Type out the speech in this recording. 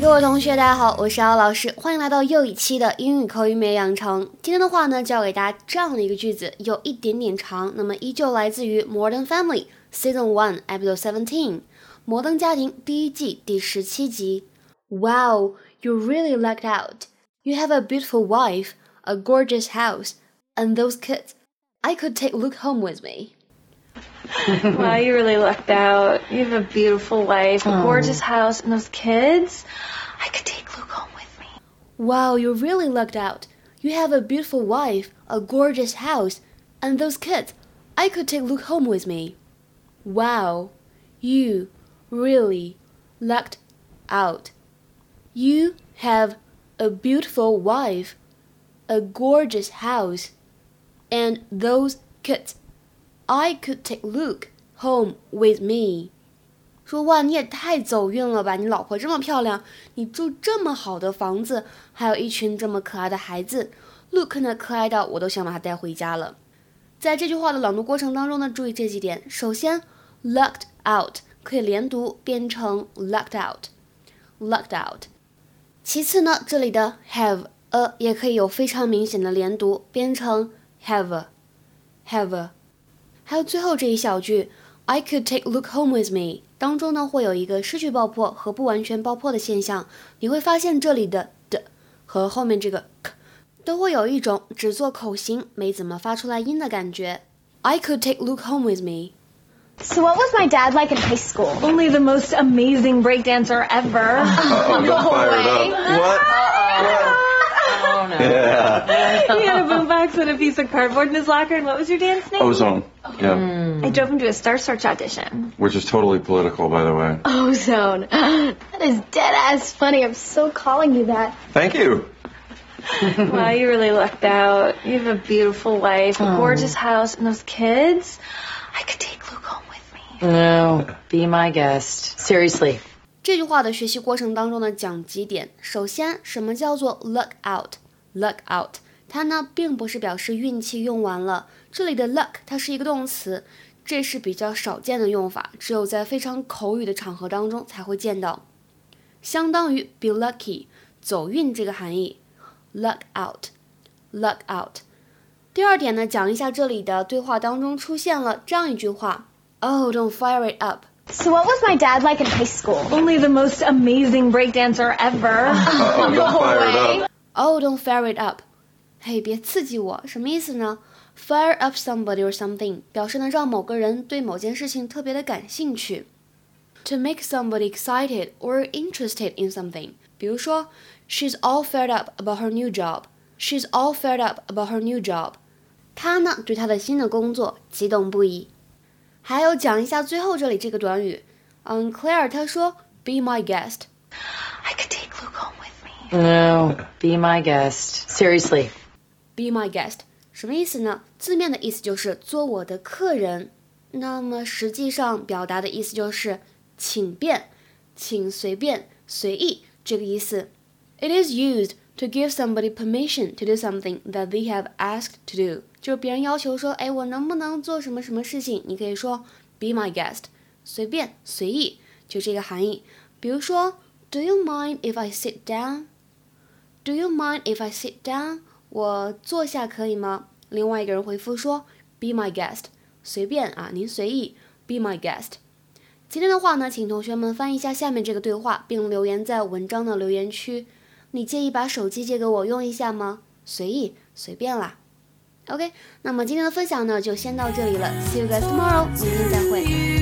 各位同学，大家好，我是姚老师，欢迎来到又一期的英语口语每日养成。今天的话呢，教给大家这样的一个句子，有一点点长，那么依旧来自于《Modern Family》Season One Episode Seventeen，《摩登家庭》第一季第十七集。Wow, you really lucked out. You have a beautiful wife a gorgeous house, and those kids. I could take Luke home with me. wow, you really lucked out. You have a beautiful wife, a gorgeous house, and those kids. I could take Luke home with me. Wow, you really lucked out. You have a beautiful wife, a gorgeous house, and those kids. I could take Luke home with me. Wow, you really lucked out. You have a beautiful wife, a gorgeous house, and those kids. I could take Luke home with me. 说哇，你也太走运了吧！你老婆这么漂亮，你住这么好的房子，还有一群这么可爱的孩子。Luke 呢，可爱到我都想把他带回家了。在这句话的朗读过程当中呢，注意这几点。首先，lucked out 可以连读变成 lucked out，lucked out。其次呢，这里的 have a 也可以有非常明显的连读，变成 have，have。还有最后这一小句，I could take Luke home with me，当中呢会有一个失去爆破和不完全爆破的现象。你会发现这里的的和后面这个 k 都会有一种只做口型没怎么发出来音的感觉。I could take Luke home with me. So what was my dad like in high school? Only the most amazing breakdancer ever. Uh-oh, got fired up. What? What? Oh no. Yeah. he had a boombox and a piece of cardboard in his locker. And what was your dance name? Ozone. Yeah. I drove him to a Star Search audition. Which is totally political, by the way. Ozone. That is dead ass funny. I'm so calling you that. Thank you. wow, you really lucked out. You have a beautiful wife, a gorgeous house, and those kids. I could take Luke home with me. No, be my guest. Seriously. 这句话的学习过程当中呢，讲几点。首先，什么叫做 luck out？luck out，它呢并不是表示运气用完了。这里的 luck 它是一个动词，这是比较少见的用法，只有在非常口语的场合当中才会见到。相当于 be lucky，走运这个含义。luck out，luck out。第二点呢，讲一下这里的对话当中出现了这样一句话：Oh, don't fire it up。 So what was my dad like in high school? Only the most amazing breakdancer ever. Uh-oh, got fired up. Oh, don't fire it up！嘿，别刺激我，什么意思呢？Fire up somebody or something 表示呢让某个人对某件事情特别的感兴趣。To make somebody excited or interested in something，比如说，She's all fired up about her new job. She's all fired up about her new job. 她呢对她的新的工作激动不已。还有讲一下最后这里这个短语，嗯，Claire 她说，Be my guest。 I could No, be my guest. Seriously. Be my guest 什么意思呢？字面的意思就是做我的客人，那么实际上表达的意思就是请便，请随便、随意这个意思。It is used to give somebody permission to do something that they have asked to do，就是别人要求说，哎，我能不能做什么什么事情？你可以说 Be my guest，随便、随意，就这个含义。比如说，Do you mind if I sit Do you mind if I sit down？我坐下可以吗？另外一个人回复说，Be my guest，随便啊，您随意，Be my guest。今天的话呢，请同学们翻译一下下面这个对话，并留言在文章的留言区。你介意把手机借给我用一下吗？随意，随便啦。OK，那么今天的分享呢，就先到这里了。See you guys tomorrow，明天再会。